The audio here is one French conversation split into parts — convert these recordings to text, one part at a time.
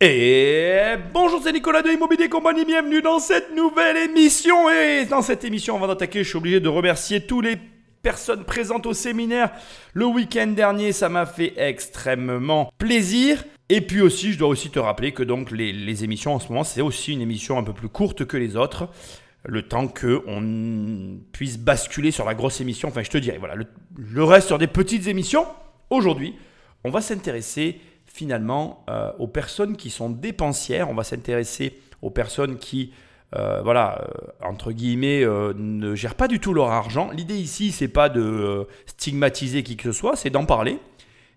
Et bonjour, c'est Nicolas de Immobilier Compagnie, bienvenue dans cette nouvelle émission. Et dans cette émission, on va attaquer, je suis obligé de remercier tous les personnes présentes au séminaire le week-end dernier, ça m'a fait extrêmement plaisir. Et puis aussi, je dois aussi te rappeler que donc les, les émissions en ce moment, c'est aussi une émission un peu plus courte que les autres le temps qu'on puisse basculer sur la grosse émission. Enfin, je te dirais, voilà, le, reste sur des petites émissions. Aujourd'hui, on va s'intéresser finalement euh, aux personnes qui sont dépensières. On va s'intéresser aux personnes qui, euh, voilà, euh, entre guillemets, ne gèrent pas du tout leur argent. L'idée ici, c'est pas de stigmatiser qui que ce soit, c'est d'en parler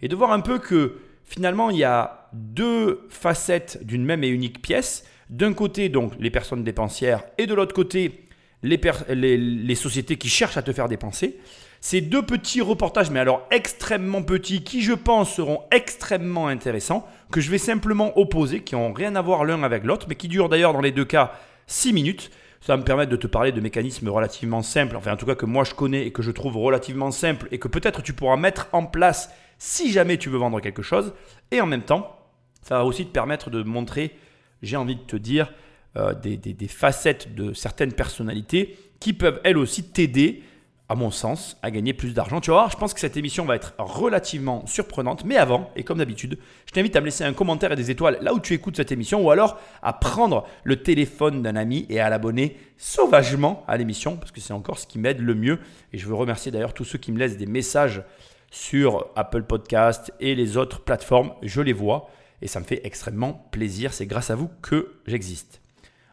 et de voir un peu que finalement, il y a deux facettes d'une même et unique pièce d'un côté, donc, les personnes dépensières et de l'autre côté, les, sociétés qui cherchent à te faire dépenser. Ces deux petits reportages, mais alors extrêmement petits, qui je pense seront extrêmement intéressants, que je vais simplement opposer, qui n'ont rien à voir l'un avec l'autre, mais qui durent d'ailleurs dans les deux cas 6 minutes. Ça va me permettre de te parler de mécanismes relativement simples, enfin en tout cas que moi je connais et que je trouve relativement simples et que peut-être tu pourras mettre en place si jamais tu veux vendre quelque chose. Et en même temps, ça va aussi te permettre de montrer j'ai envie de te dire, euh, des, facettes de certaines personnalités qui peuvent elles aussi t'aider, à mon sens, à gagner plus d'argent. Tu vois, je pense que cette émission va être relativement surprenante. Mais avant, et comme d'habitude, je t'invite à me laisser un commentaire et des étoiles là où tu écoutes cette émission, ou alors à prendre le téléphone d'un ami et à l'abonner sauvagement à l'émission, parce que c'est encore ce qui m'aide le mieux. Et je veux remercier d'ailleurs tous ceux qui me laissent des messages sur Apple Podcast et les autres plateformes. Je les vois et ça me fait extrêmement plaisir. C'est grâce à vous que j'existe.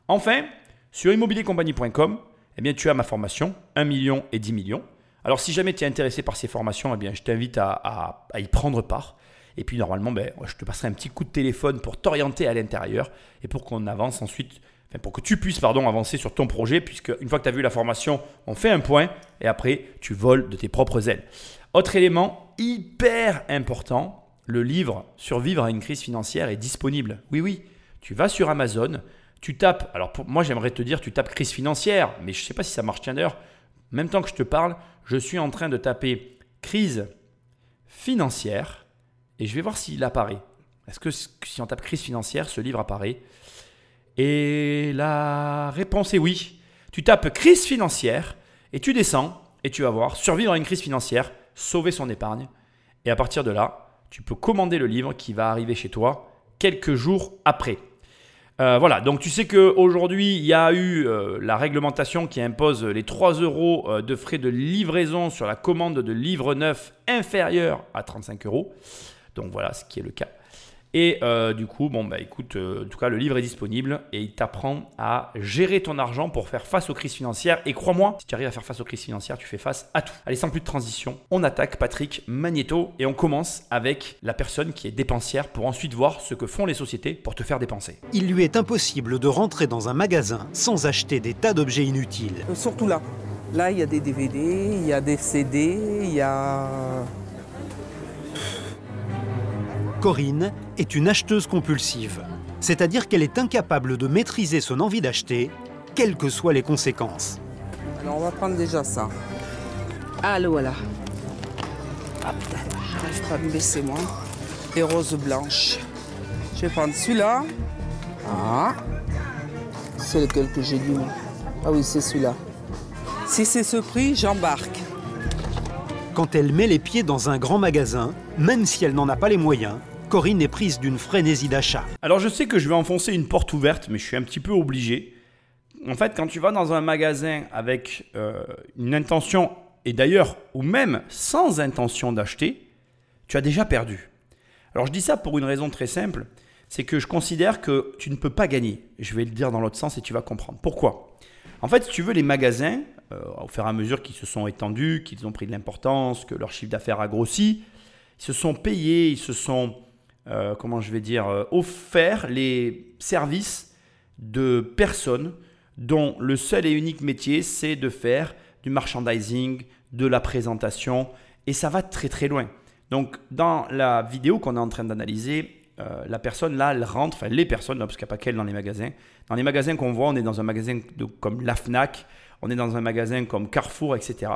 Enfin, sur immobiliercompagnie.com, eh bien, tu as ma formation 1 million et 10 millions. Alors, si jamais tu es intéressé par ces formations, eh bien, je t'invite à, y prendre part. Et puis, normalement, ben, je te passerai un petit coup de téléphone pour t'orienter à l'intérieur et pour qu'on avance ensuite, pour que tu puisses avancer sur ton projet, puisque une fois que tu as vu la formation, on fait un point et après, tu voles de tes propres ailes. Autre élément hyper important, le livre Survivre à une crise financière est disponible. Oui, oui, tu vas sur Amazon, tu tapes, alors pour moi j'aimerais te dire tu tapes crise financière, mais je ne sais pas si ça marche. Tiens d'ailleurs, même temps que je te parle, je suis en train de taper crise financière et je vais voir s'il apparaît. Est-ce que si on tape crise financière, ce livre apparaît? Et la réponse est oui. Tu tapes crise financière et tu descends et tu vas voir survivre à une crise financière, sauver son épargne. Et à partir de là, tu peux commander le livre qui va arriver chez toi quelques jours après. Euh, voilà, donc tu sais qu'aujourd'hui, il y a eu euh, la réglementation qui impose les 3 euros euh, de frais de livraison sur la commande de livres neufs inférieurs à 35 euros. Donc voilà, ce qui est le cas. Et euh, du coup, bon, bah écoute, euh, en tout cas, le livre est disponible et il t'apprend à gérer ton argent pour faire face aux crises financières. Et crois-moi, si tu arrives à faire face aux crises financières, tu fais face à tout. Allez, sans plus de transition, on attaque Patrick Magneto et on commence avec la personne qui est dépensière pour ensuite voir ce que font les sociétés pour te faire dépenser. Il lui est impossible de rentrer dans un magasin sans acheter des tas d'objets inutiles. Euh, surtout là. Là, il y a des DVD, il y a des CD, il y a Corinne est une acheteuse compulsive, c'est-à-dire qu'elle est incapable de maîtriser son envie d'acheter, quelles que soient les conséquences. Alors on va prendre déjà ça. Allô, voilà. Hop, je pas à me baisser moi. Les roses blanches. Je vais prendre celui-là. Ah. C'est lequel que j'ai dit Ah oui, c'est celui-là. Si c'est ce prix, j'embarque. Quand elle met les pieds dans un grand magasin, même si elle n'en a pas les moyens, Corinne est prise d'une frénésie d'achat. Alors je sais que je vais enfoncer une porte ouverte, mais je suis un petit peu obligé. En fait, quand tu vas dans un magasin avec euh, une intention, et d'ailleurs, ou même sans intention d'acheter, tu as déjà perdu. Alors je dis ça pour une raison très simple, c'est que je considère que tu ne peux pas gagner. Je vais le dire dans l'autre sens et tu vas comprendre. Pourquoi? En fait, si tu veux, les magasins, au fur et à mesure qu'ils se sont étendus, qu'ils ont pris de l'importance, que leur chiffre d'affaires a grossi, ils se sont payés, ils se sont euh, comment je vais dire, euh, offert les services de personnes dont le seul et unique métier, c'est de faire du merchandising, de la présentation, et ça va très très loin. Donc dans la vidéo qu'on est en train d'analyser, euh, la personne là, elle rentre, enfin les personnes, parce qu'il n'y a pas qu'elle dans les magasins. Dans les magasins qu'on voit, on est dans un magasin comme la FNAC, on est dans un magasin comme Carrefour, etc.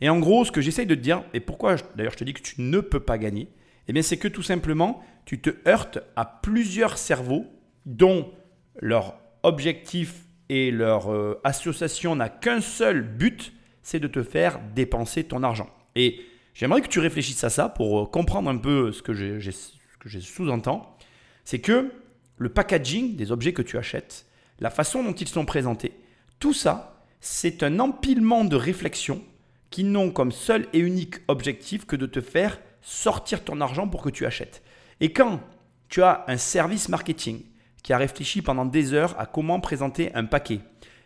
Et en gros, ce que j'essaye de te dire, et pourquoi d'ailleurs je te dis que tu ne peux pas gagner, Eh bien, c'est que tout simplement, tu te heurtes à plusieurs cerveaux dont leur objectif et leur euh, association n'a qu'un seul but, c'est de te faire dépenser ton argent. Et j'aimerais que tu réfléchisses à ça pour euh, comprendre un peu ce que j'ai sous-entends. C'est que le packaging des objets que tu achètes, la façon dont ils sont présentés, tout ça, c'est un empilement de réflexions qui n'ont comme seul et unique objectif que de te faire sortir ton argent pour que tu achètes. Et quand tu as un service marketing qui a réfléchi pendant des heures à comment présenter un paquet,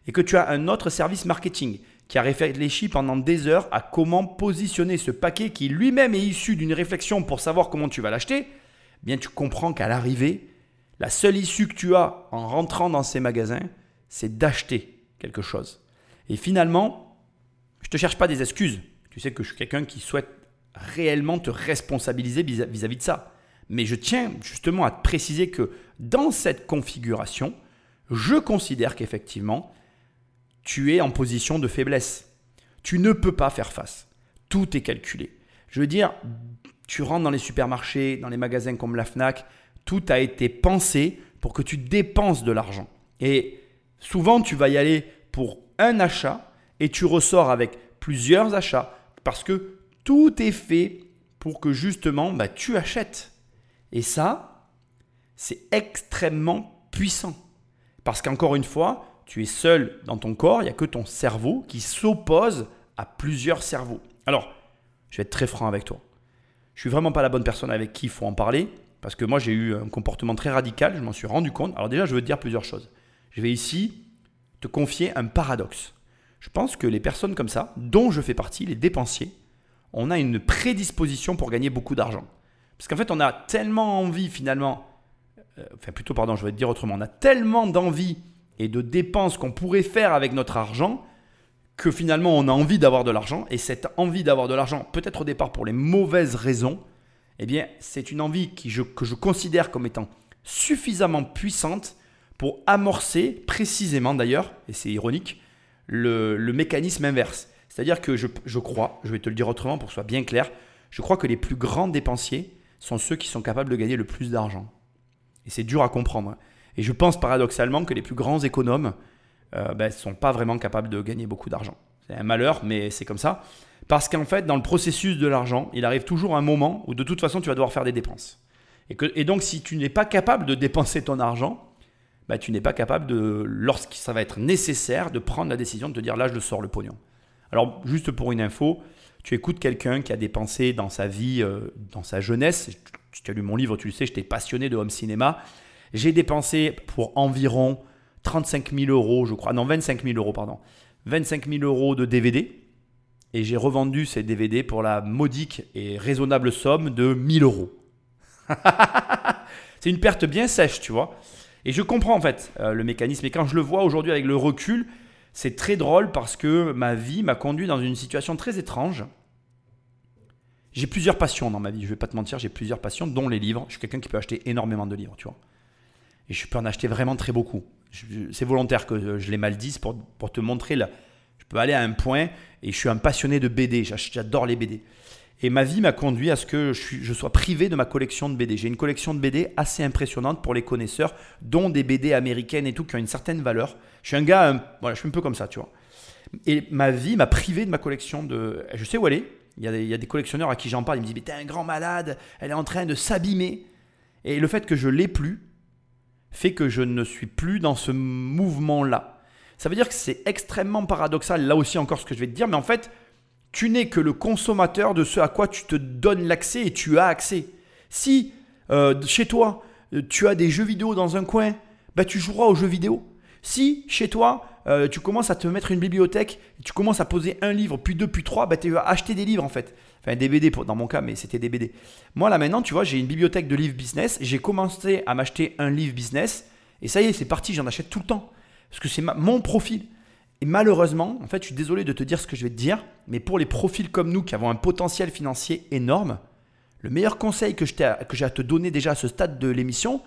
et que tu as un autre service marketing qui a réfléchi pendant des heures à comment positionner ce paquet qui lui-même est issu d'une réflexion pour savoir comment tu vas l'acheter, eh bien tu comprends qu'à l'arrivée, la seule issue que tu as en rentrant dans ces magasins, c'est d'acheter quelque chose. Et finalement, je ne te cherche pas des excuses. Tu sais que je suis quelqu'un qui souhaite réellement te responsabiliser vis-à-vis de ça. Mais je tiens justement à te préciser que dans cette configuration, je considère qu'effectivement, tu es en position de faiblesse. Tu ne peux pas faire face. Tout est calculé. Je veux dire, tu rentres dans les supermarchés, dans les magasins comme la FNAC, tout a été pensé pour que tu dépenses de l'argent. Et souvent, tu vas y aller pour un achat et tu ressors avec plusieurs achats parce que tout est fait pour que justement bah, tu achètes. Et ça, c'est extrêmement puissant. Parce qu'encore une fois, tu es seul dans ton corps, il n'y a que ton cerveau qui s'oppose à plusieurs cerveaux. Alors, je vais être très franc avec toi. Je suis vraiment pas la bonne personne avec qui il faut en parler, parce que moi j'ai eu un comportement très radical, je m'en suis rendu compte. Alors déjà, je veux te dire plusieurs choses. Je vais ici te confier un paradoxe. Je pense que les personnes comme ça, dont je fais partie, les dépensiers, on a une prédisposition pour gagner beaucoup d'argent. Parce qu'en fait, on a tellement envie finalement, euh, enfin plutôt pardon, je vais te dire autrement, on a tellement d'envie et de dépenses qu'on pourrait faire avec notre argent que finalement on a envie d'avoir de l'argent. Et cette envie d'avoir de l'argent, peut-être au départ pour les mauvaises raisons, eh bien c'est une envie que je considère comme étant suffisamment puissante pour amorcer précisément d'ailleurs, et c'est ironique, le, mécanisme inverse. C'est-à-dire que je, crois, je vais te le dire autrement pour que ce soit bien clair, je crois que les plus grands dépensiers sont ceux qui sont capables de gagner le plus d'argent. Et c'est dur à comprendre. Et je pense paradoxalement que les plus grands économes ne euh, ben, sont pas vraiment capables de gagner beaucoup d'argent. C'est un malheur, mais c'est comme ça. Parce qu'en fait, dans le processus de l'argent, il arrive toujours un moment où de toute façon, tu vas devoir faire des dépenses. Et donc, si tu n'es pas capable de dépenser ton argent, bah, tu n'es pas capable de, lorsque ça va être nécessaire, de prendre la décision de te dire là, je le sors le pognon. Alors, juste pour une info, tu écoutes quelqu'un qui a dépensé dans sa vie, euh, dans sa jeunesse. Tu as lu mon livre, tu le sais, j'étais passionné de home cinéma. J'ai dépensé pour environ 35 000 euros, je crois, non, 25 000 euros, pardon. 25 000 euros de DVD. Et j'ai revendu ces DVD pour la modique et raisonnable somme de 1000 euros. C'est une perte bien sèche, tu vois. Et je comprends en fait euh, le mécanisme. Et quand je le vois aujourd'hui avec le recul, c'est très drôle parce que ma vie m'a conduit dans une situation très étrange. J'ai plusieurs passions dans ma vie, je vais pas te mentir, j'ai plusieurs passions, dont les livres. Je suis quelqu'un qui peut acheter énormément de livres, tu vois. Et je peux en acheter vraiment très beaucoup. C'est volontaire que je les mal pour, pour te montrer là. Je peux aller à un point et je suis un passionné de BD, j'adore les BD. Et ma vie m'a conduit à ce que je, sois privé de ma collection de BD. J'ai une collection de BD assez impressionnante pour les connaisseurs, dont des BD américaines et tout qui ont une certaine valeur. Je suis un gars, voilà, je suis un peu comme ça, tu vois. Et ma vie m'a privé de ma collection de. Je sais où elle est. Il y a des, il y a des collectionneurs à qui j'en parle. Ils me disent Mais t'es un grand malade, elle est en train de s'abîmer. Et le fait que je l'ai plus fait que je ne suis plus dans ce mouvement-là. Ça veut dire que c'est extrêmement paradoxal, là aussi encore ce que je vais te dire, mais en fait, tu n'es que le consommateur de ce à quoi tu te donnes l'accès et tu as accès. Si euh, chez toi, tu as des jeux vidéo dans un coin, bah, tu joueras aux jeux vidéo. Si chez toi, euh, tu commences à te mettre une bibliothèque, tu commences à poser un livre, puis deux, puis trois, bah, tu vas acheter des livres en fait. Enfin, des BD dans mon cas, mais c'était des BD. Moi là maintenant, tu vois, j'ai une bibliothèque de livres business. J'ai commencé à m'acheter un livre business. Et ça y est, c'est parti, j'en achète tout le temps. Parce que c'est mon profil. Et malheureusement, en fait, je suis désolé de te dire ce que je vais te dire, mais pour les profils comme nous qui avons un potentiel financier énorme, le meilleur conseil que j'ai à te donner déjà à ce stade de l'émission,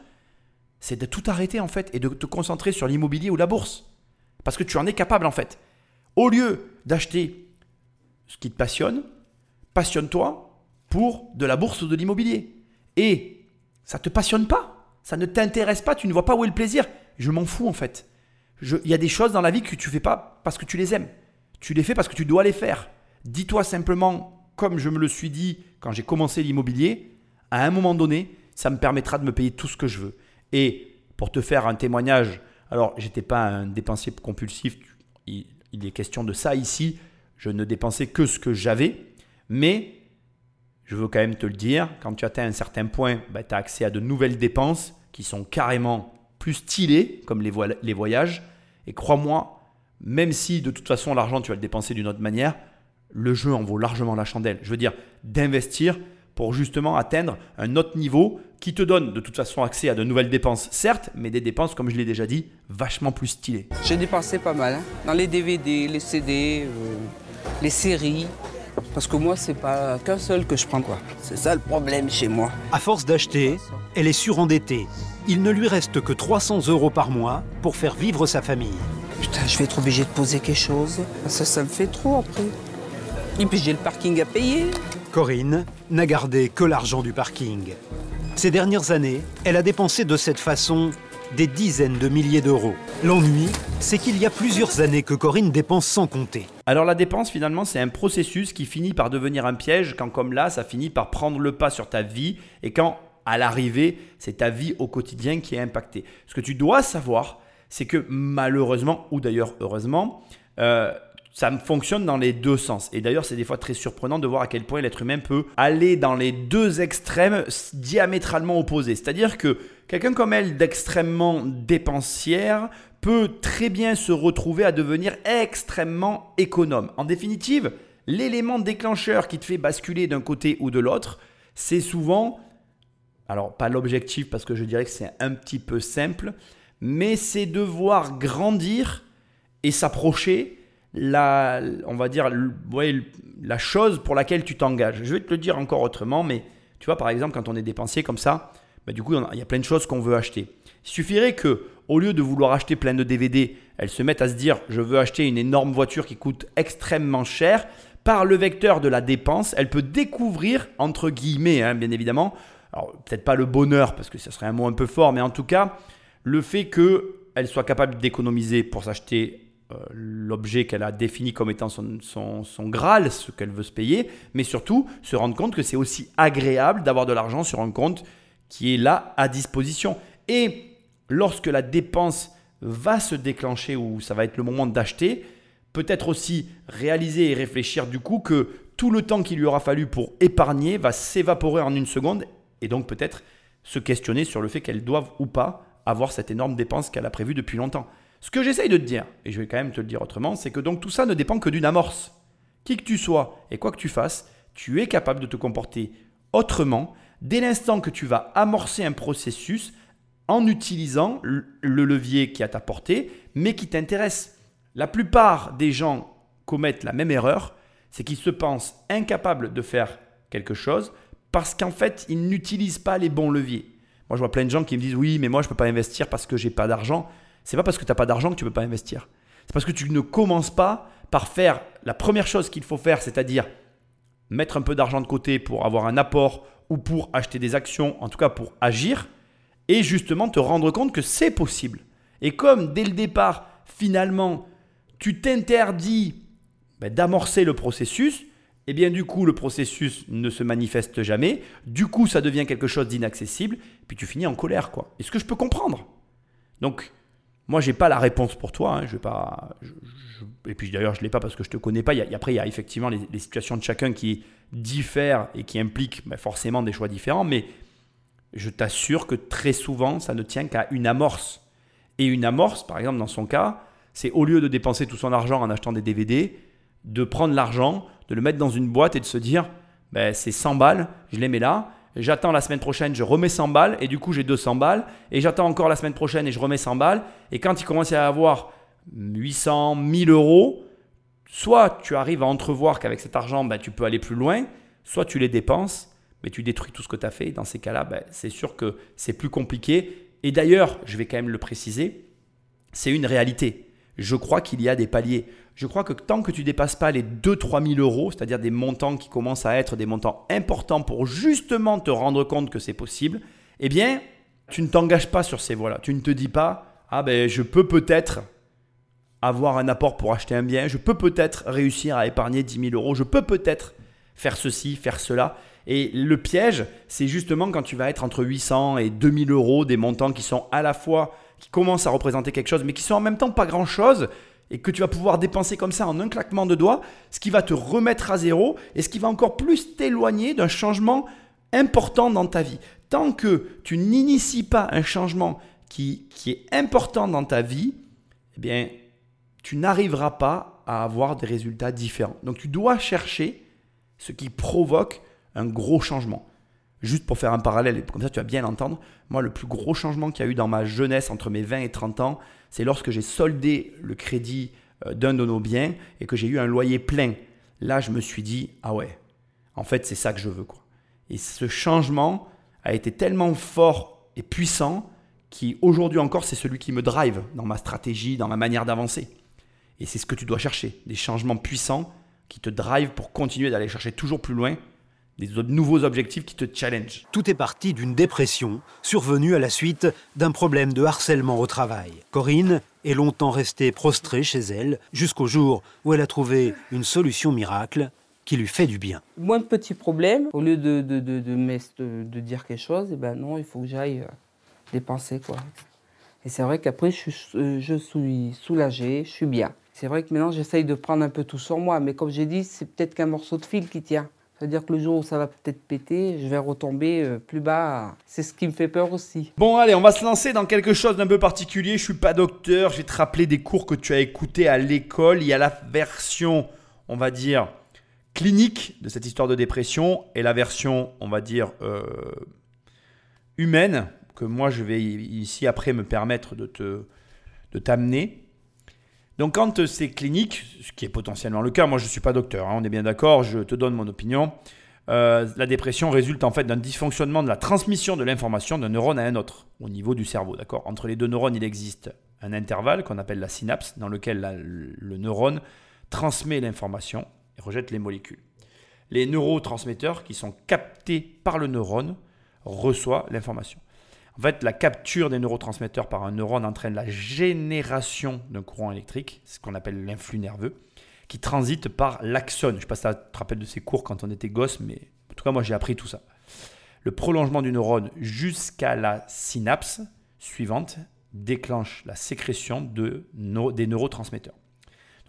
c'est de tout arrêter en fait et de te concentrer sur l'immobilier ou la bourse. Parce que tu en es capable en fait. Au lieu d'acheter ce qui te passionne, passionne-toi pour de la bourse ou de l'immobilier. et ça te passionne pas, ça ne t'intéresse pas, tu ne vois pas où est le plaisir, je m'en fous en fait. Il y a des choses dans la vie que tu fais pas parce que tu les aimes. Tu les fais parce que tu dois les faire. Dis-toi simplement, comme je me le suis dit quand j'ai commencé l'immobilier, à un moment donné, ça me permettra de me payer tout ce que je veux. Et pour te faire un témoignage, alors j'étais pas un dépensier compulsif, il, est question de ça ici, je ne dépensais que ce que j'avais, mais je veux quand même te le dire, quand tu atteins un certain point, tu as accès à de nouvelles dépenses qui sont carrément plus stylées, comme les, les voyages. Et crois-moi, même si de toute façon l'argent tu vas le dépenser d'une autre manière, le jeu en vaut largement la chandelle. Je veux dire, d'investir pour justement atteindre un autre niveau qui te donne de toute façon accès à de nouvelles dépenses, certes, mais des dépenses, comme je l'ai déjà dit, vachement plus stylées. J'ai dépensé pas mal, hein, dans les DVD, les CD, euh, les séries. Parce que moi, c'est pas qu'un seul que je prends, quoi. C'est ça le problème chez moi. À force d'acheter, elle est surendettée. Il ne lui reste que 300 euros par mois pour faire vivre sa famille. Putain, je vais être obligé de poser quelque chose. Ça, ça me fait trop après. Et puis j'ai le parking à payer. Corinne n'a gardé que l'argent du parking. Ces dernières années, elle a dépensé de cette façon des dizaines de milliers d'euros. L'ennui, c'est qu'il y a plusieurs années que Corinne dépense sans compter. Alors la dépense finalement c'est un processus qui finit par devenir un piège quand comme là ça finit par prendre le pas sur ta vie et quand à l'arrivée c'est ta vie au quotidien qui est impactée. Ce que tu dois savoir c'est que malheureusement ou d'ailleurs heureusement euh, ça fonctionne dans les deux sens. Et d'ailleurs, c'est des fois très surprenant de voir à quel point l'être humain peut aller dans les deux extrêmes diamétralement opposés. C'est-à-dire que quelqu'un comme elle, d'extrêmement dépensière, peut très bien se retrouver à devenir extrêmement économe. En définitive, l'élément déclencheur qui te fait basculer d'un côté ou de l'autre, c'est souvent, alors pas l'objectif parce que je dirais que c'est un petit peu simple, mais c'est de voir grandir et s'approcher la, on va dire, ouais, la chose pour laquelle tu t'engages. Je vais te le dire encore autrement, mais tu vois, par exemple, quand on est dépensier comme ça, bah, du coup, il y a plein de choses qu'on veut acheter. Il suffirait que, au lieu de vouloir acheter plein de DVD, elle se mette à se dire, je veux acheter une énorme voiture qui coûte extrêmement cher. Par le vecteur de la dépense, elle peut découvrir, entre guillemets, hein, bien évidemment, alors peut-être pas le bonheur, parce que ce serait un mot un peu fort, mais en tout cas, le fait qu'elle soit capable d'économiser pour s'acheter euh, l'objet qu'elle a défini comme étant son, son, son Graal, ce qu'elle veut se payer, mais surtout se rendre compte que c'est aussi agréable d'avoir de l'argent sur un compte qui est là à disposition. Et lorsque la dépense va se déclencher ou ça va être le moment d'acheter, peut-être aussi réaliser et réfléchir du coup que tout le temps qu'il lui aura fallu pour épargner va s'évaporer en une seconde et donc peut-être se questionner sur le fait qu'elle doive ou pas avoir cette énorme dépense qu'elle a prévue depuis longtemps. Ce que j'essaye de te dire, et je vais quand même te le dire autrement, c'est que donc tout ça ne dépend que d'une amorce. Qui que tu sois et quoi que tu fasses, tu es capable de te comporter autrement dès l'instant que tu vas amorcer un processus en utilisant le le levier qui est à ta portée, mais qui t'intéresse. La plupart des gens commettent la même erreur, c'est qu'ils se pensent incapables de faire quelque chose parce qu'en fait, ils n'utilisent pas les bons leviers. Moi, je vois plein de gens qui me disent oui, mais moi, je ne peux pas investir parce que j'ai pas d'argent. C'est pas parce que tu n'as pas d'argent que tu ne peux pas investir. C'est parce que tu ne commences pas par faire la première chose qu'il faut faire, c'est-à-dire mettre un peu d'argent de côté pour avoir un apport ou pour acheter des actions, en tout cas pour agir, et justement te rendre compte que c'est possible. Et comme dès le départ, finalement, tu t'interdis ben, d'amorcer le processus, et bien du coup le processus ne se manifeste jamais, du coup ça devient quelque chose d'inaccessible, puis tu finis en colère quoi. Et ce que je peux comprendre? Donc moi j'ai pas la réponse pour toi, hein, je vais pas, et puis d'ailleurs je l'ai pas parce que je te connais pas. Il y a- après il y a effectivement les, les situations de chacun qui diffèrent et qui impliquent ben, forcément des choix différents, mais je t'assure que très souvent ça ne tient qu'à une amorce. Et une amorce, par exemple dans son cas, c'est au lieu de dépenser tout son argent en achetant des DVD, de prendre l'argent, de le mettre dans une boîte et de se dire, ben, c'est 100 balles, je les mets là, j'attends la semaine prochaine, je remets 100 balles, et du coup j'ai 200 balles, et j'attends encore la semaine prochaine et je remets 100 balles, et quand il commence à avoir 800, 1000 euros, soit tu arrives à entrevoir qu'avec cet argent, ben, tu peux aller plus loin, soit tu les dépenses, mais tu détruis tout ce que tu as fait. Dans ces cas-là, ben, c'est sûr que c'est plus compliqué. Et d'ailleurs, je vais quand même le préciser, c'est une réalité. Je crois qu'il y a des paliers. Je crois que tant que tu dépasses pas les 2-3 000 euros, c'est-à-dire des montants qui commencent à être des montants importants pour justement te rendre compte que c'est possible, eh bien, tu ne t'engages pas sur ces voies-là. Tu ne te dis pas, ah ben je peux peut-être avoir un apport pour acheter un bien, je peux peut-être réussir à épargner 10 000 euros, je peux peut-être faire ceci, faire cela. Et le piège, c'est justement quand tu vas être entre 800 et 2000 euros, des montants qui sont à la fois, qui commencent à représenter quelque chose, mais qui sont en même temps pas grand-chose, et que tu vas pouvoir dépenser comme ça en un claquement de doigts, ce qui va te remettre à zéro, et ce qui va encore plus t'éloigner d'un changement important dans ta vie. Tant que tu n'inities pas un changement qui, qui est important dans ta vie, eh bien, tu n'arriveras pas à avoir des résultats différents. Donc tu dois chercher ce qui provoque un gros changement. Juste pour faire un parallèle, et comme ça tu vas bien l'entendre, moi le plus gros changement qu'il y a eu dans ma jeunesse entre mes 20 et 30 ans, c'est lorsque j'ai soldé le crédit euh, d'un de nos biens et que j'ai eu un loyer plein. Là je me suis dit, ah ouais, en fait c'est ça que je veux. Quoi. Et ce changement a été tellement fort et puissant qui aujourd'hui encore c'est celui qui me drive dans ma stratégie, dans ma manière d'avancer. Et c'est ce que tu dois chercher, des changements puissants qui te drive pour continuer d'aller chercher toujours plus loin des nouveaux objectifs qui te challenge. Tout est parti d'une dépression survenue à la suite d'un problème de harcèlement au travail. Corinne est longtemps restée prostrée chez elle jusqu'au jour où elle a trouvé une solution miracle qui lui fait du bien. Moins de petits problèmes, au lieu de, de, de, de, dire quelque chose, eh ben non, il faut que j'aille euh, dépenser. Quoi. Et c'est vrai qu'après, je suis, je suis soulagée, je suis bien. C'est vrai que maintenant, j'essaye de prendre un peu tout sur moi, mais comme j'ai dit, c'est peut-être qu'un morceau de fil qui tient. C'est-à-dire que le jour où ça va peut-être péter, je vais retomber euh, plus bas. C'est ce qui me fait peur aussi. Bon, allez, on va se lancer dans quelque chose d'un peu particulier. Je suis pas docteur, je vais te rappeler des cours que tu as écoutés à l'école. Il y a la version, on va dire, clinique de cette histoire de dépression et la version, on va dire, euh, humaine, que moi je vais ici après me permettre de te de t'amener. Donc quand c'est clinique, ce qui est potentiellement le cas, moi je ne suis pas docteur, hein, on est bien d'accord, je te donne mon opinion, euh, la dépression résulte en fait d'un dysfonctionnement de la transmission de l'information d'un neurone à un autre au niveau du cerveau. D'accord? Entre les deux neurones, il existe un intervalle qu'on appelle la synapse, dans lequel le neurone transmet l'information et rejette les molécules. Les neurotransmetteurs qui sont captés par le neurone reçoivent l'information. En fait, la capture des neurotransmetteurs par un neurone entraîne la génération d'un courant électrique, ce qu'on appelle l'influx nerveux, qui transite par l'axone. Je ne sais pas si tu te rappelles de ces cours quand on était gosse, mais en tout cas, moi j'ai appris tout ça. Le prolongement du neurone jusqu'à la synapse suivante déclenche la sécrétion de, des neurotransmetteurs.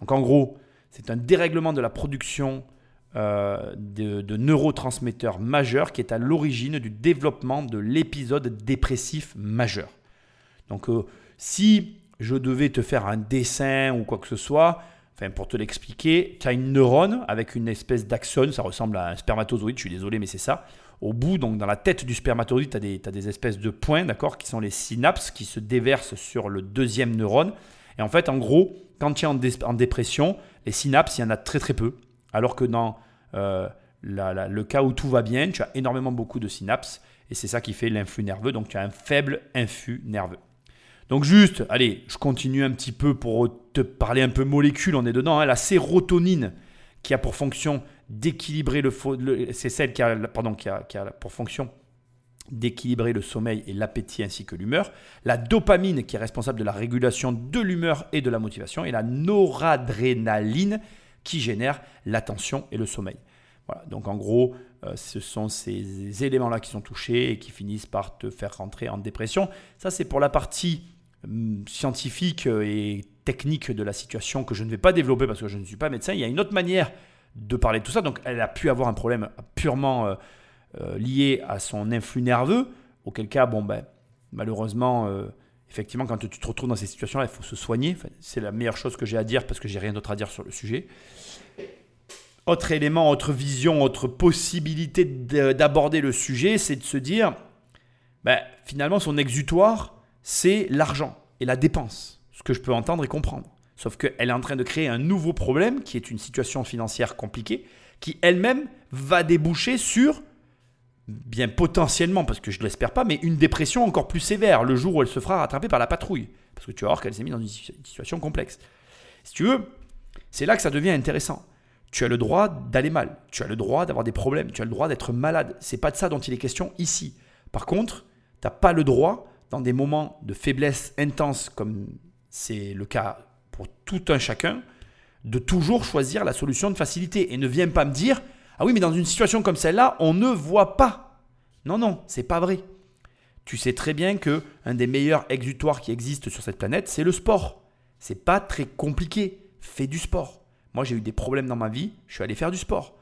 Donc en gros, c'est un dérèglement de la production euh, de, neurotransmetteurs majeurs qui est à l'origine du développement de l'épisode dépressif majeur. Donc euh, si je devais te faire un dessin ou quoi que ce soit, enfin pour te l'expliquer, tu as une neurone avec une espèce d'axone, ça ressemble à un spermatozoïde, je suis désolé mais c'est ça. Au bout, donc dans la tête du spermatozoïde, tu as, as, des espèces de points, d'accord, qui sont les synapses qui se déversent sur le deuxième neurone. Et en fait, en gros, quand tu es en, en dépression, les synapses, il y en a très très peu. Alors que dans euh, le cas où tout va bien, tu as énormément beaucoup de synapses et c'est ça qui fait l'influx nerveux. Donc tu as un faible influx nerveux. Donc juste, allez, je continue un petit peu pour te parler un peu molécules, on est dedans. Hein. la sérotonine qui a pour fonction d'équilibrer le, qui a pour fonction d'équilibrer le sommeil et l'appétit ainsi que l'humeur, la dopamine qui est responsable de la régulation de l'humeur et de la motivation, et la noradrénaline qui génère l'attention et le sommeil. Voilà, donc en gros, euh, ce sont ces éléments-là qui sont touchés et qui finissent par te faire rentrer en dépression. Ça, c'est pour la partie hum, scientifique et technique de la situation que je ne vais pas développer parce que je ne suis pas médecin. Il y a une autre manière de parler de tout ça. Donc, elle a pu avoir un problème purement euh, euh, lié à son influx nerveux, auquel cas, bon, ben, malheureusement, effectivement, quand tu te retrouves dans ces situations-là, il faut se soigner. c'est la meilleure chose que j'ai à dire parce que j'ai rien d'autre à dire sur le sujet. Autre élément, autre vision, autre possibilité d'aborder le sujet, c'est de se dire, ben, finalement, son exutoire, c'est l'argent et la dépense. Ce que je peux entendre et comprendre. Sauf qu'elle est en train de créer un nouveau problème qui est une situation financière compliquée, qui elle-même va déboucher sur bien potentiellement, parce que je ne l'espère pas, mais une dépression encore plus sévère le jour où elle se fera rattraper par la patrouille. Parce que tu vas voir qu'elle s'est mise dans une situation complexe. Si tu veux, C'est là que ça devient intéressant. Tu as le droit d'aller mal, tu as le droit d'avoir des problèmes, tu as le droit d'être malade. C'est pas de ça dont il est question ici. Par contre, tu n'as pas le droit, dans des moments de faiblesse intense comme c'est le cas pour tout un chacun, de toujours choisir la solution de facilité. Et ne viens pas me dire, ah oui, mais dans une situation comme celle-là, on ne voit pas. Non, non, c'est pas vrai. Tu sais très bien que un des meilleurs exutoires qui existent sur cette planète, c'est le sport. C'est pas très compliqué. Fais du sport. Moi, j'ai eu des problèmes dans ma vie, je suis allé faire du sport.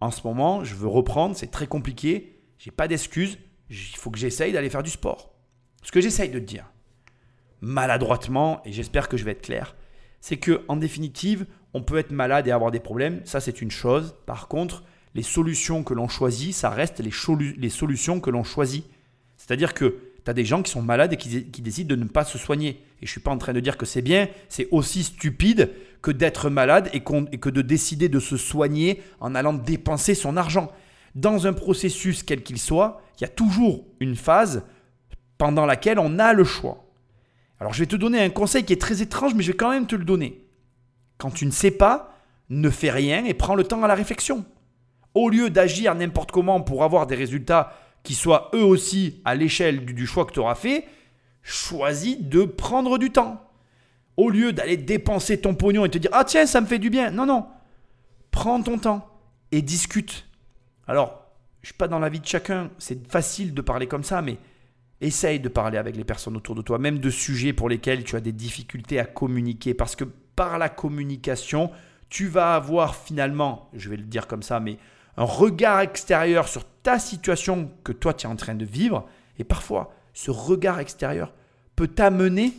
En ce moment, je veux reprendre, c'est très compliqué, j'ai pas d'excuses, il faut que j'essaye d'aller faire du sport. Ce que j'essaye de te dire, maladroitement, et j'espère que je vais être clair, c'est que en définitive, on peut être malade et avoir des problèmes, ça c'est une chose. Par contre, les solutions que l'on choisit, ça reste les, solutions que l'on choisit. C'est-à-dire que tu as des gens qui sont malades et qui, décident de ne pas se soigner. Et je suis pas en train de dire que c'est bien, c'est aussi stupide que d'être malade et, et, que de décider de se soigner en allant dépenser son argent. Dans un processus quel qu'il soit, il y a toujours une phase pendant laquelle on a le choix. Alors je vais te donner un conseil qui est très étrange, mais je vais quand même te le donner. Quand tu ne sais pas, ne fais rien et prends le temps à la réflexion. Au lieu d'agir n'importe comment pour avoir des résultats qui soient eux aussi à l'échelle du, choix que tu auras fait, choisis de prendre du temps. Au lieu d'aller dépenser ton pognon et te dire Ah tiens, ça me fait du bien. Non, non. Prends ton temps et discute. Alors, je ne suis pas dans la vie de chacun, c'est facile de parler comme ça, mais essaye de parler avec les personnes autour de toi, même de sujets pour lesquels tu as des difficultés à communiquer, parce que par la communication, tu vas avoir finalement, je vais le dire comme ça, mais un regard extérieur sur ta situation que toi tu es en train de vivre. Et parfois, ce regard extérieur peut t'amener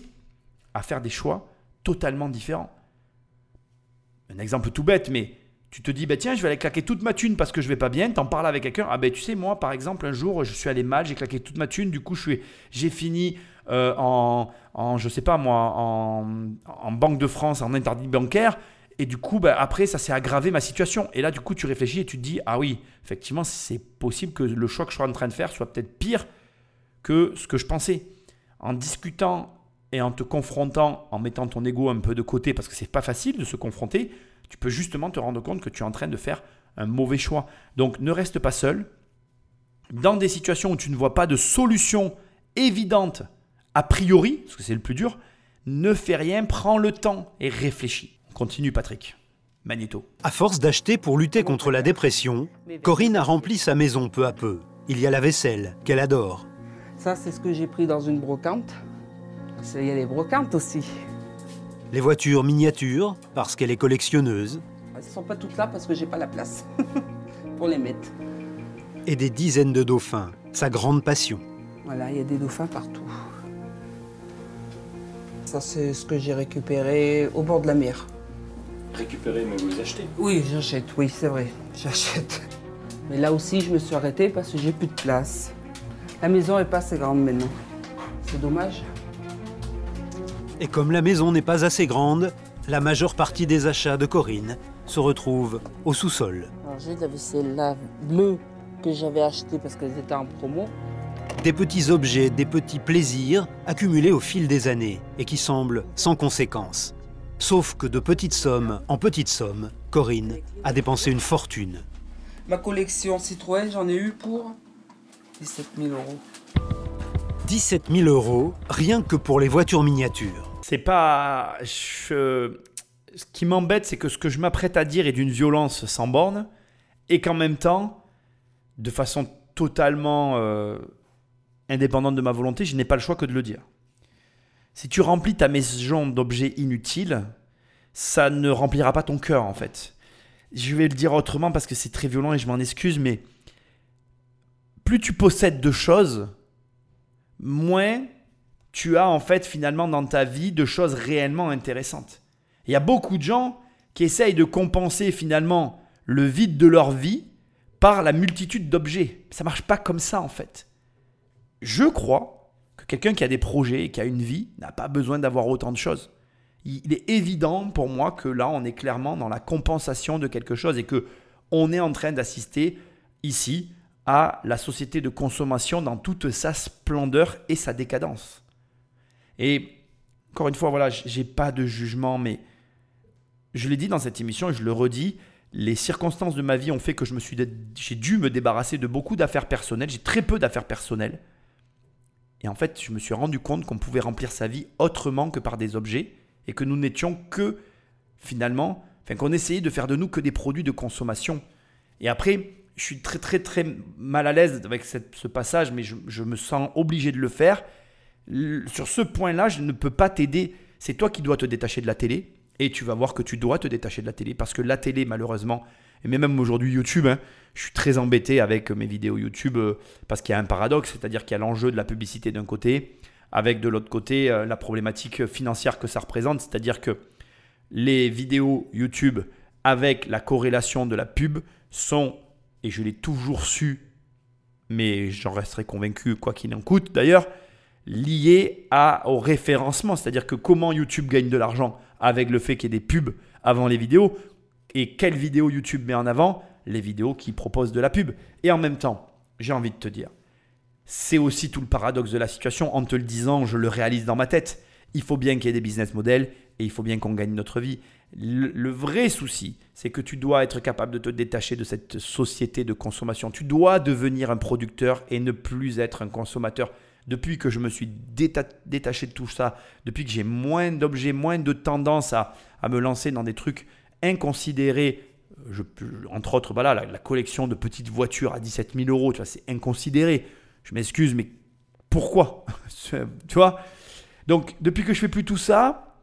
à faire des choix totalement différents. Un exemple tout bête, mais tu te dis, bah tiens, je vais aller claquer toute ma thune parce que je vais pas bien, t'en parles avec quelqu'un. Ah ben tu sais, moi, par exemple, un jour, je suis allé mal, j'ai claqué toute ma thune, du coup, j'ai fini euh, en, en, je sais pas moi, en, en Banque de France, en interdit bancaire. Et du coup, bah, après, ça s'est aggravé ma situation. Et là, du coup, tu réfléchis et tu te dis, ah oui, effectivement, c'est possible que le choix que je suis en train de faire soit peut-être pire que ce que je pensais. En discutant et en te confrontant, en mettant ton ego un peu de côté, parce que c'est pas facile de se confronter, tu peux justement te rendre compte que tu es en train de faire un mauvais choix. Donc, ne reste pas seul. Dans des situations où tu ne vois pas de solution évidente a priori, parce que c'est le plus dur, ne fais rien, prends le temps et réfléchis. Continue Patrick. Magnéto. À force d'acheter pour lutter contre la dépression, Corinne a rempli sa maison peu à peu. Il y a la vaisselle, qu'elle adore. Ça, c'est ce que j'ai pris dans une brocante. Il y a les brocantes aussi. Les voitures miniatures, parce qu'elle est collectionneuse. Elles ne sont pas toutes là parce que j'ai pas la place pour les mettre. Et des dizaines de dauphins, sa grande passion. Voilà, il y a des dauphins partout. Ça, c'est ce que j'ai récupéré au bord de la mer récupérer, mais vous achetez Oui, j'achète, oui, c'est vrai, j'achète. Mais là aussi, je me suis arrêtée parce que j'ai plus de place. La maison est pas assez grande maintenant. C'est dommage. Et comme la maison n'est pas assez grande, la majeure partie des achats de Corinne se retrouve au sous-sol. J'ai de la vaisselle là bleue que j'avais achetée parce qu'elle était en promo. Des petits objets, des petits plaisirs accumulés au fil des années et qui semblent sans conséquence. Sauf que de petites sommes en petites sommes, Corinne a dépensé une fortune. Ma collection Citroën, j'en ai eu pour 17 000 euros. 17 000 euros, rien que pour les voitures miniatures. C'est pas. Ce qui m'embête, c'est que ce que je m'apprête à dire est d'une violence sans borne, et qu'en même temps, de façon totalement euh, indépendante de ma volonté, je n'ai pas le choix que de le dire. Si tu remplis ta maison d'objets inutiles, ça ne remplira pas ton cœur en fait. Je vais le dire autrement parce que c'est très violent et je m'en excuse, mais plus tu possèdes de choses, moins tu as en fait finalement dans ta vie de choses réellement intéressantes. Il y a beaucoup de gens qui essayent de compenser finalement le vide de leur vie par la multitude d'objets. Ça marche pas comme ça en fait. Je crois quelqu'un qui a des projets, qui a une vie, n'a pas besoin d'avoir autant de choses. Il est évident pour moi que là, on est clairement dans la compensation de quelque chose et que on est en train d'assister ici à la société de consommation dans toute sa splendeur et sa décadence. Et encore une fois, voilà, j'ai pas de jugement, mais je l'ai dit dans cette émission et je le redis, les circonstances de ma vie ont fait que j'ai dû me débarrasser de beaucoup d'affaires personnelles. J'ai très peu d'affaires personnelles. Et en fait, je me suis rendu compte qu'on pouvait remplir sa vie autrement que par des objets et que nous n'étions que finalement, enfin qu'on essayait de faire de nous que des produits de consommation. Et après, je suis très très très mal à l'aise avec ce passage, mais je, je, me sens obligé de le faire. Sur ce point-là, je ne peux pas t'aider. C'est toi qui dois te détacher de la télé. Et tu vas voir que tu dois te détacher de la télé parce que la télé, malheureusement, et même aujourd'hui YouTube, hein, je suis très embêté avec mes vidéos YouTube euh, parce qu'il y a un paradoxe, c'est-à-dire qu'il y a l'enjeu de la publicité d'un côté, avec de l'autre côté euh, la problématique financière que ça représente, c'est-à-dire que les vidéos YouTube avec la corrélation de la pub sont, et je l'ai toujours su, mais j'en resterai convaincu quoi qu'il en coûte d'ailleurs, liées à, au référencement, c'est-à-dire que comment YouTube gagne de l'argent avec le fait qu'il y ait des pubs avant les vidéos. Et quelles vidéos YouTube met en avant? Les vidéos qui proposent de la pub. Et en même temps, j'ai envie de te dire, c'est aussi tout le paradoxe de la situation. En te le disant, je le réalise dans ma tête. Il faut bien qu'il y ait des business models et il faut bien qu'on gagne notre vie. Le, vrai souci, c'est que tu dois être capable de te détacher de cette société de consommation. Tu dois devenir un producteur et ne plus être un consommateur depuis que je me suis détaché de tout ça, depuis que j'ai moins d'objets, moins de tendance à, me lancer dans des trucs inconsidérés, je, entre autres, voilà, la, collection de petites voitures à 17 000 euros, tu vois, c'est inconsidéré. Je m'excuse, mais pourquoi Tu vois? Donc, depuis que je fais plus tout ça,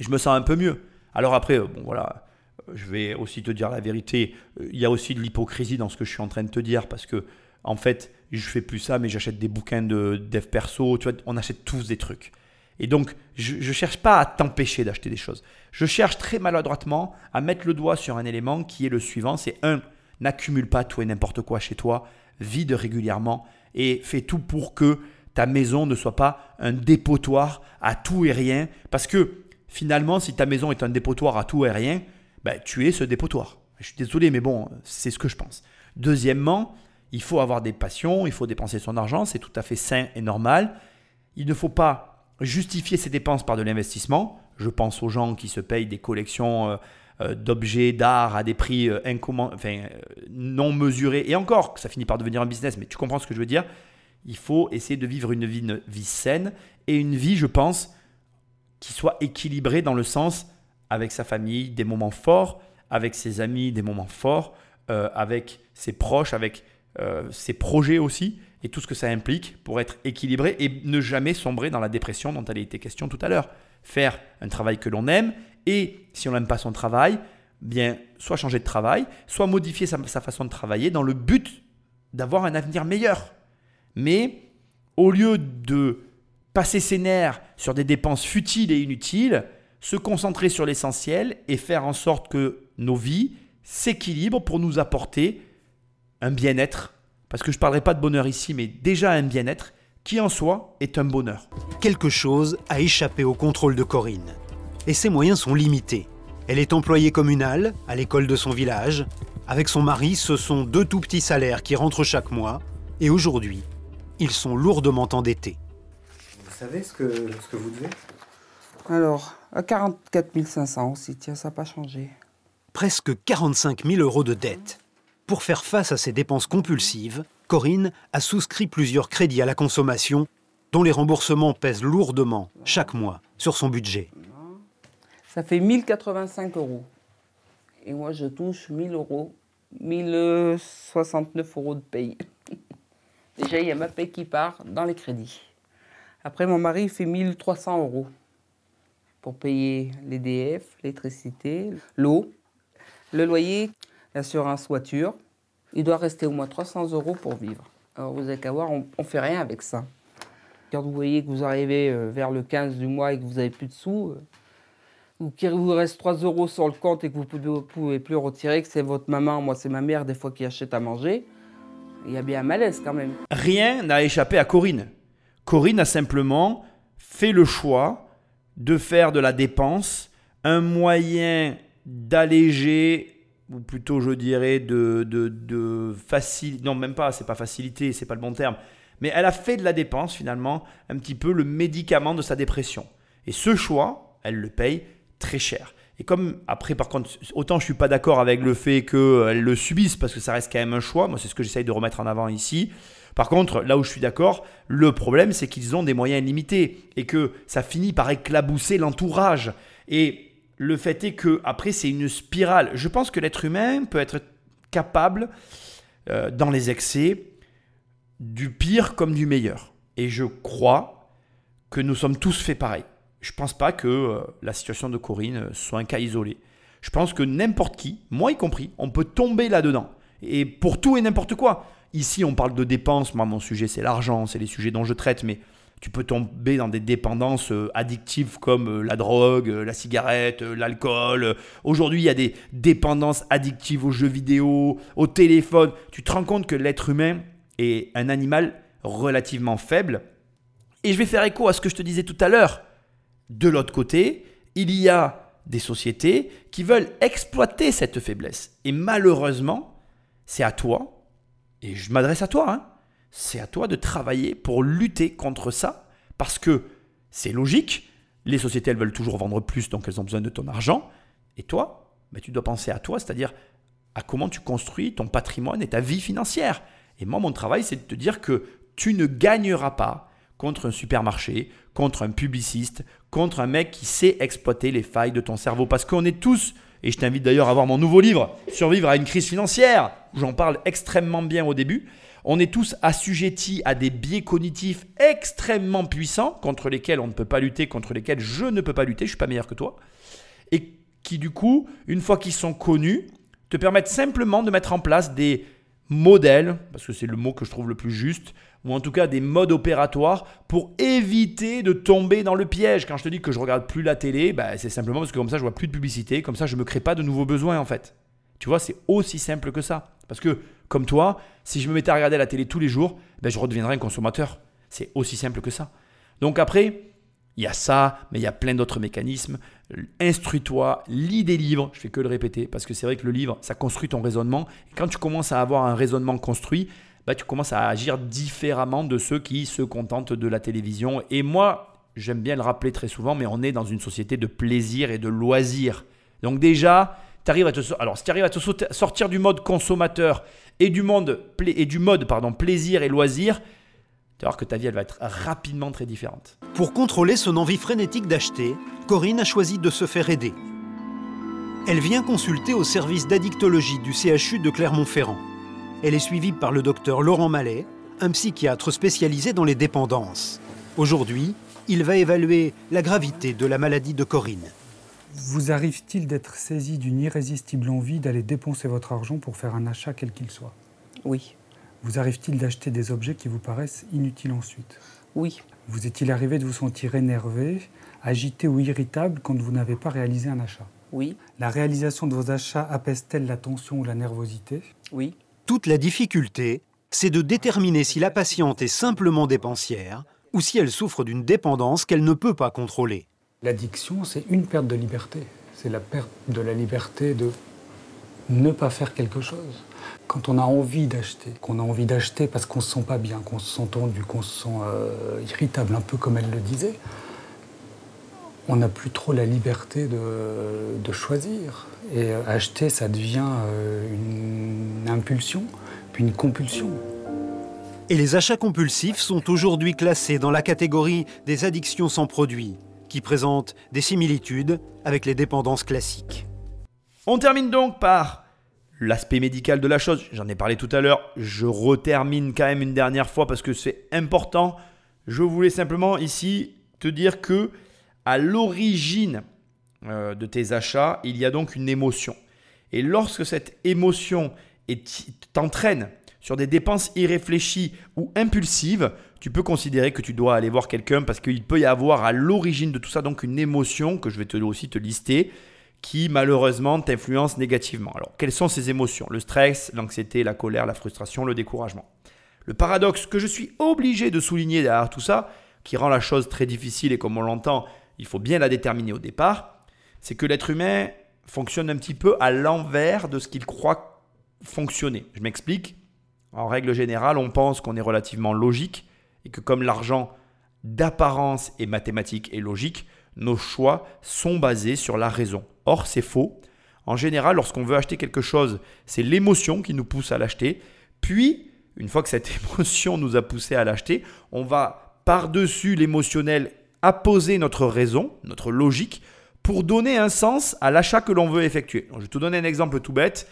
je me sens un peu mieux. Alors après, bon voilà, je vais aussi te dire la vérité. Il y a aussi de l'hypocrisie dans ce que je suis en train de te dire parce que, en fait, je fais plus ça, mais j'achète des bouquins de dev perso. Tu vois, on achète tous des trucs. Et donc, je ne cherche pas à t'empêcher d'acheter des choses. Je cherche très maladroitement à mettre le doigt sur un élément qui est le suivant. C'est un, n'accumule pas tout et n'importe quoi chez toi. Vide régulièrement et fais tout pour que ta maison ne soit pas un dépotoir à tout et rien. Parce que finalement, si ta maison est un dépotoir à tout et rien, ben, tu es ce dépotoir. Je suis désolé, mais bon, c'est ce que je pense. Deuxièmement, il faut avoir des passions, il faut dépenser son argent, c'est tout à fait sain et normal. Il ne faut pas justifier ses dépenses par de l'investissement. Je pense aux gens qui se payent des collections euh, euh, d'objets d'art à des prix euh, non mesurés. Et encore, ça finit par devenir un business, mais tu comprends ce que je veux dire. Il faut essayer de vivre une vie, saine et une vie, je pense, qui soit équilibrée dans le sens avec sa famille, des moments forts, avec ses amis, des moments forts, avec ses proches, avec ses projets aussi et tout ce que ça implique pour être équilibré et ne jamais sombrer dans la dépression dont elle a été question tout à l'heure. Faire un travail que l'on aime et si on n'aime pas son travail, bien soit changer de travail, soit modifier sa, sa façon de travailler dans le but d'avoir un avenir meilleur. Mais au lieu de passer ses nerfs sur des dépenses futiles et inutiles, se concentrer sur l'essentiel et faire en sorte que nos vies s'équilibrent pour nous apporter un bien-être, parce que je ne parlerai pas de bonheur ici, mais déjà un bien-être qui en soi est un bonheur. Quelque chose a échappé au contrôle de Corinne. Et ses moyens sont limités. Elle est employée communale à l'école de son village. Avec son mari, ce sont deux tout petits salaires qui rentrent chaque mois. Et aujourd'hui, ils sont lourdement endettés. Vous savez ce que, ce que vous devez? Alors, à 44 500 aussi, tiens, ça n'a pas changé. Presque 45 000 euros de dette. Pour faire face à ces dépenses compulsives, Corinne a souscrit plusieurs crédits à la consommation dont les remboursements pèsent lourdement chaque mois sur son budget. Ça fait 1085 euros. Et moi, je touche 1000 euros, 1069 euros de paye. Déjà, il y a ma paye qui part dans les crédits. Après, mon mari fait 1300 euros pour payer l'EDF, l'électricité, l'eau, le loyer l'assurance voiture. Il doit rester au moins 300 euros pour vivre. Alors vous avez qu'à voir, on ne fait rien avec ça. Quand vous voyez que vous arrivez euh, vers le 15 du mois et que vous n'avez plus de sous, euh, ou qu'il vous reste 3 euros sur le compte et que vous ne pouvez, plus retirer, que c'est votre maman, moi c'est ma mère des fois qui achète à manger, il y a bien un malaise quand même. Rien n'a échappé à Corinne. Corinne a simplement fait le choix de faire de la dépense un moyen d'alléger ou plutôt je dirais de, de, de non même pas, c'est pas facilité, c'est pas le bon terme, mais elle a fait de la dépense finalement un petit peu le médicament de sa dépression. Et ce choix, elle le paye très cher. Et comme après, par contre, autant je suis pas d'accord avec le fait qu'elles le subissent parce que ça reste quand même un choix. Moi, c'est ce que j'essaye de remettre en avant ici. Par contre, là où je suis d'accord, le problème, c'est qu'ils ont des moyens limités et que ça finit par éclabousser l'entourage. Et le fait est que après, c'est une spirale. Je pense que l'être humain peut être capable, euh, dans les excès, du pire comme du meilleur. Et je crois que nous sommes tous faits pareil. Je ne pense pas que euh, la situation de Corinne euh, soit un cas isolé. Je pense que n'importe qui, moi y compris, on peut tomber là-dedans. Et pour tout et n'importe quoi. Ici, on parle de dépenses. Moi, mon sujet, c'est l'argent, c'est les sujets dont je traite. Mais tu peux tomber dans des dépendances euh, addictives comme la drogue, la cigarette, l'alcool. Aujourd'hui, il y a des dépendances addictives aux jeux vidéo, au téléphone. Tu te rends compte que l'être humain est un animal relativement faible. Et je vais faire écho à ce que je te disais tout à l'heure. De l'autre côté, il y a des sociétés qui veulent exploiter cette faiblesse. Et malheureusement, c'est à toi, et je m'adresse à toi, hein, c'est à toi de travailler pour lutter contre ça, parce que c'est logique, les sociétés, elles veulent toujours vendre plus, donc elles ont besoin de ton argent, et toi, ben, tu dois penser à toi, c'est-à-dire à comment tu construis ton patrimoine et ta vie financière. Et moi, mon travail, c'est de te dire que tu ne gagneras pas contre un supermarché, contre un publiciste, contre un mec qui sait exploiter les failles de ton cerveau. Parce qu'on est tous, et je t'invite d'ailleurs à voir mon nouveau livre, Survivre à une crise financière, où j'en parle extrêmement bien au début, on est tous assujettis à des biais cognitifs extrêmement puissants, contre lesquels on ne peut pas lutter, contre lesquels je ne peux pas lutter, je ne suis pas meilleur que toi, et qui du coup, une fois qu'ils sont connus, te permettent simplement de mettre en place des modèles, parce que c'est le mot que je trouve le plus juste, ou en tout cas des modes opératoires pour éviter de tomber dans le piège. Quand je te dis que je regarde plus la télé, bah, c'est simplement parce que comme ça je vois plus de publicité, comme ça je me crée pas de nouveaux besoins en fait. Tu vois, c'est aussi simple que ça. Parce que comme toi, si je me mettais à regarder la télé tous les jours, ben, je redeviendrais un consommateur. C'est aussi simple que ça. Donc après, il y a ça, mais il y a plein d'autres mécanismes. Instruis-toi, lis des livres, je fais que le répéter, parce que c'est vrai que le livre, ça construit ton raisonnement. Et quand tu commences à avoir un raisonnement construit, bah, tu commences à agir différemment de ceux qui se contentent de la télévision. Et moi, j'aime bien le rappeler très souvent, mais on est dans une société de plaisir et de loisir. Donc déjà, arrives à te, si tu arrives à te sortir du mode consommateur et du, monde, et du mode pardon, plaisir et loisir, tu vas voir que ta vie elle va être rapidement très différente. Pour contrôler son envie frénétique d'acheter, Corinne a choisi de se faire aider. Elle vient consulter au service d'addictologie du CHU de Clermont-Ferrand. Elle est suivie par le docteur Laurent Mallet, un psychiatre spécialisé dans les dépendances. Aujourd'hui, il va évaluer la gravité de la maladie de Corinne. Vous arrive-t-il d'être saisi d'une irrésistible envie d'aller dépenser votre argent pour faire un achat quel qu'il soit? Oui. Vous arrive-t-il d'acheter des objets qui vous paraissent inutiles ensuite? Oui. Vous est-il arrivé de vous sentir énervé, agité ou irritable quand vous n'avez pas réalisé un achat? Oui. La réalisation de vos achats apaise-t-elle la tension ou la nervosité? Oui. Toute la difficulté, c'est de déterminer si la patiente est simplement dépensière ou si elle souffre d'une dépendance qu'elle ne peut pas contrôler. L'addiction, c'est une perte de liberté. C'est la perte de la liberté de ne pas faire quelque chose. Quand on a envie d'acheter, qu'on a envie d'acheter parce qu'on se sent pas bien, qu'on se sent tendu, qu'on se sent euh, irritable, un peu comme elle le disait, on n'a plus trop la liberté de, choisir. Et euh, acheter, ça devient euh, une impulsion, puis une compulsion. Et les achats compulsifs sont aujourd'hui classés dans la catégorie des addictions sans produit, qui présentent des similitudes avec les dépendances classiques. On termine donc par l'aspect médical de la chose. J'en ai parlé tout à l'heure. Je retermine quand même une dernière fois parce que c'est important. Je voulais simplement ici te dire que à l'origine euh, de tes achats, il y a donc une émotion. Et lorsque cette émotion t'entraîne sur des dépenses irréfléchies ou impulsives, tu peux considérer que tu dois aller voir quelqu'un parce qu'il peut y avoir à l'origine de tout ça donc une émotion que je vais te, aussi te lister qui malheureusement t'influence négativement. Alors, quelles sont ces émotions? Le stress, l'anxiété, la colère, la frustration, le découragement. Le paradoxe que je suis obligé de souligner derrière tout ça, qui rend la chose très difficile et comme on l'entend, il faut bien la déterminer au départ, c'est que l'être humain fonctionne un petit peu à l'envers de ce qu'il croit fonctionner. Je m'explique. En règle générale, on pense qu'on est relativement logique et que comme l'argent d'apparence est mathématique et logique, nos choix sont basés sur la raison. Or, c'est faux. En général, lorsqu'on veut acheter quelque chose, c'est l'émotion qui nous pousse à l'acheter. Puis, une fois que cette émotion nous a poussé à l'acheter, on va par-dessus l'émotionnel apposer notre raison, notre logique, pour donner un sens à l'achat que l'on veut effectuer. je vais te donner un exemple tout bête.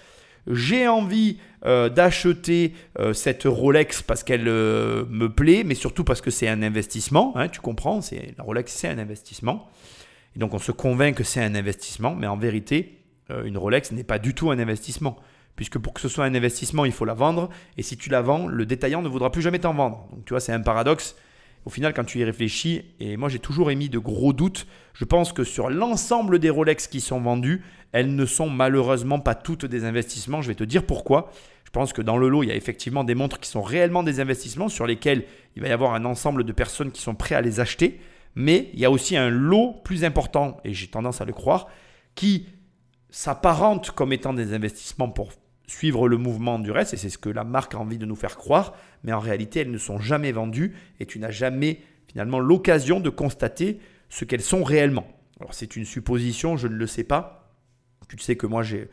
J'ai envie euh, d'acheter euh, cette Rolex parce qu'elle euh, me plaît, mais surtout parce que c'est un investissement. Hein, tu comprends, c'est la Rolex, c'est un investissement. Et donc on se convainc que c'est un investissement, mais en vérité, une Rolex n'est pas du tout un investissement. Puisque pour que ce soit un investissement, il faut la vendre. Et si tu la vends, le détaillant ne voudra plus jamais t'en vendre. Donc tu vois, c'est un paradoxe. Au final, quand tu y réfléchis, et moi j'ai toujours émis de gros doutes, je pense que sur l'ensemble des Rolex qui sont vendus, elles ne sont malheureusement pas toutes des investissements. Je vais te dire pourquoi. Je pense que dans le lot, il y a effectivement des montres qui sont réellement des investissements sur lesquels il va y avoir un ensemble de personnes qui sont prêtes à les acheter. Mais il y a aussi un lot plus important, et j'ai tendance à le croire, qui s'apparente comme étant des investissements pour suivre le mouvement du reste, et c'est ce que la marque a envie de nous faire croire, mais en réalité, elles ne sont jamais vendues, et tu n'as jamais finalement l'occasion de constater ce qu'elles sont réellement. Alors c'est une supposition, je ne le sais pas. Tu sais que moi, j'ai,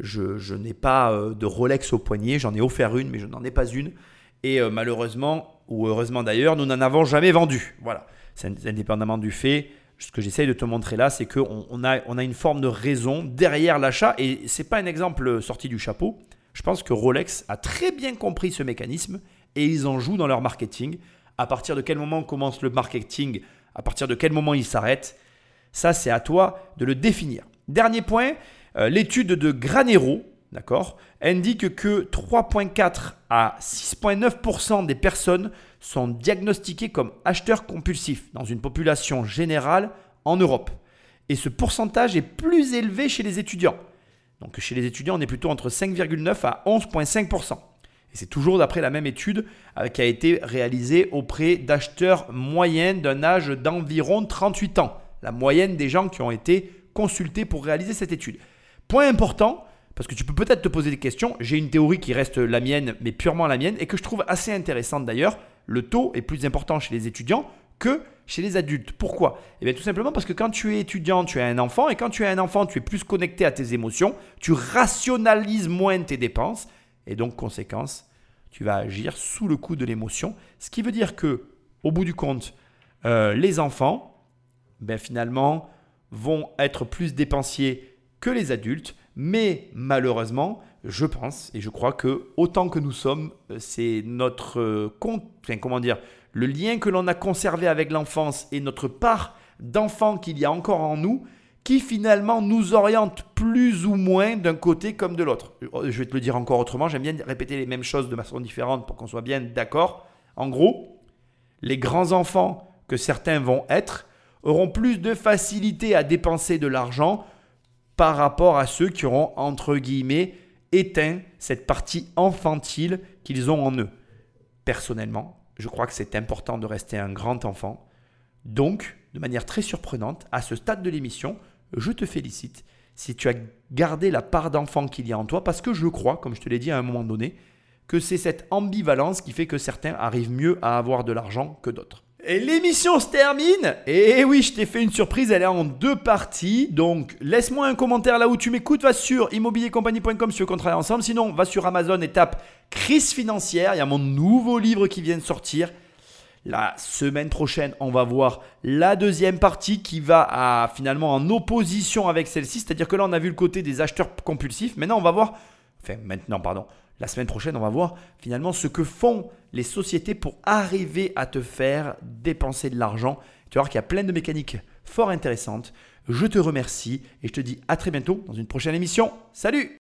je, n'ai pas euh, de Rolex au poignet, j'en ai offert une, mais je n'en ai pas une. Et euh, malheureusement, ou heureusement d'ailleurs, nous n'en avons jamais vendu. Voilà, c'est indépendamment du fait ce que j'essaye de te montrer là, c'est qu'on on a, on a une forme de raison derrière l'achat. Et ce n'est pas un exemple sorti du chapeau. Je pense que Rolex a très bien compris ce mécanisme et ils en jouent dans leur marketing. À partir de quel moment commence le marketing? À partir de quel moment il s'arrête? Ça, c'est à toi de le définir. Dernier point, euh, l'étude de Granero, d'accord, indique que 3,4 à 6,9% des personnes sont diagnostiqués comme acheteurs compulsifs dans une population générale en Europe. Et ce pourcentage est plus élevé chez les étudiants. Donc chez les étudiants, on est plutôt entre 5,9 à 11,5%. Et c'est toujours d'après la même étude euh, qui a été réalisée auprès d'acheteurs moyens d'un âge d'environ 38 ans. La moyenne des gens qui ont été consultés pour réaliser cette étude. Point important, parce que tu peux peut-être te poser des questions. J'ai une théorie qui reste la mienne, mais purement la mienne, et que je trouve assez intéressante d'ailleurs. Le taux est plus important chez les étudiants que chez les adultes. Pourquoi? Eh bien tout simplement parce que quand tu es étudiant, tu as un enfant, et quand tu as un enfant, tu es plus connecté à tes émotions, tu rationalises moins tes dépenses, et donc conséquence, tu vas agir sous le coup de l'émotion. Ce qui veut dire que, au bout du compte, euh, les enfants, ben, finalement, vont être plus dépensiers que les adultes, mais malheureusement, je pense et je crois que autant que nous sommes, euh, c'est notre euh, compte, comment dire, le lien que l'on a conservé avec l'enfance et notre part d'enfant qu'il y a encore en nous qui finalement nous oriente plus ou moins d'un côté comme de l'autre. Euh, je vais te le dire encore autrement, j'aime bien répéter les mêmes choses de façon différente pour qu'on soit bien d'accord. En gros, les grands enfants que certains vont être auront plus de facilité à dépenser de l'argent par rapport à ceux qui auront, entre guillemets, éteint cette partie infantile qu'ils ont en eux. Personnellement, je crois que c'est important de rester un grand enfant. Donc, de manière très surprenante, à ce stade de l'émission, je te félicite si tu as gardé la part d'enfant qu'il y a en toi, parce que je crois, comme je te l'ai dit à un moment donné, que c'est cette ambivalence qui fait que certains arrivent mieux à avoir de l'argent que d'autres. Et l'émission se termine. Et oui, je t'ai fait une surprise, elle est en deux parties. Donc, laisse-moi un commentaire là où tu m'écoutes. Va sur immobiliercompagnie.com si tu veux qu'on travaille ensemble. Sinon, va sur Amazon et tape crise financière. Il y a mon nouveau livre qui vient de sortir. La semaine prochaine, on va voir la deuxième partie qui va finalement en opposition avec celle-ci. C'est-à-dire que là, on a vu le côté des acheteurs compulsifs. Maintenant, on va voir. Enfin, maintenant, pardon. La semaine prochaine, on va voir finalement ce que font les sociétés pour arriver à te faire dépenser de l'argent. Tu vas voir qu'il y a plein de mécaniques fort intéressantes. Je te remercie et je te dis à très bientôt dans une prochaine émission. Salut